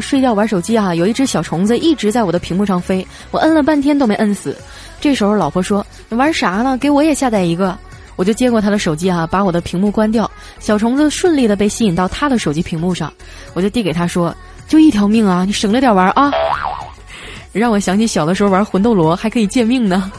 睡觉玩手机啊，有一只小虫子一直在我的屏幕上飞，我摁了半天都没摁死。这时候老婆说：“你玩啥呢？给我也下载一个。”我就接过他的手机啊，把我的屏幕关掉，小虫子顺利的被吸引到他的手机屏幕上，我就递给他说：“就一条命啊，你省着点玩啊。”让我想起小的时候玩魂斗罗还可以借命呢。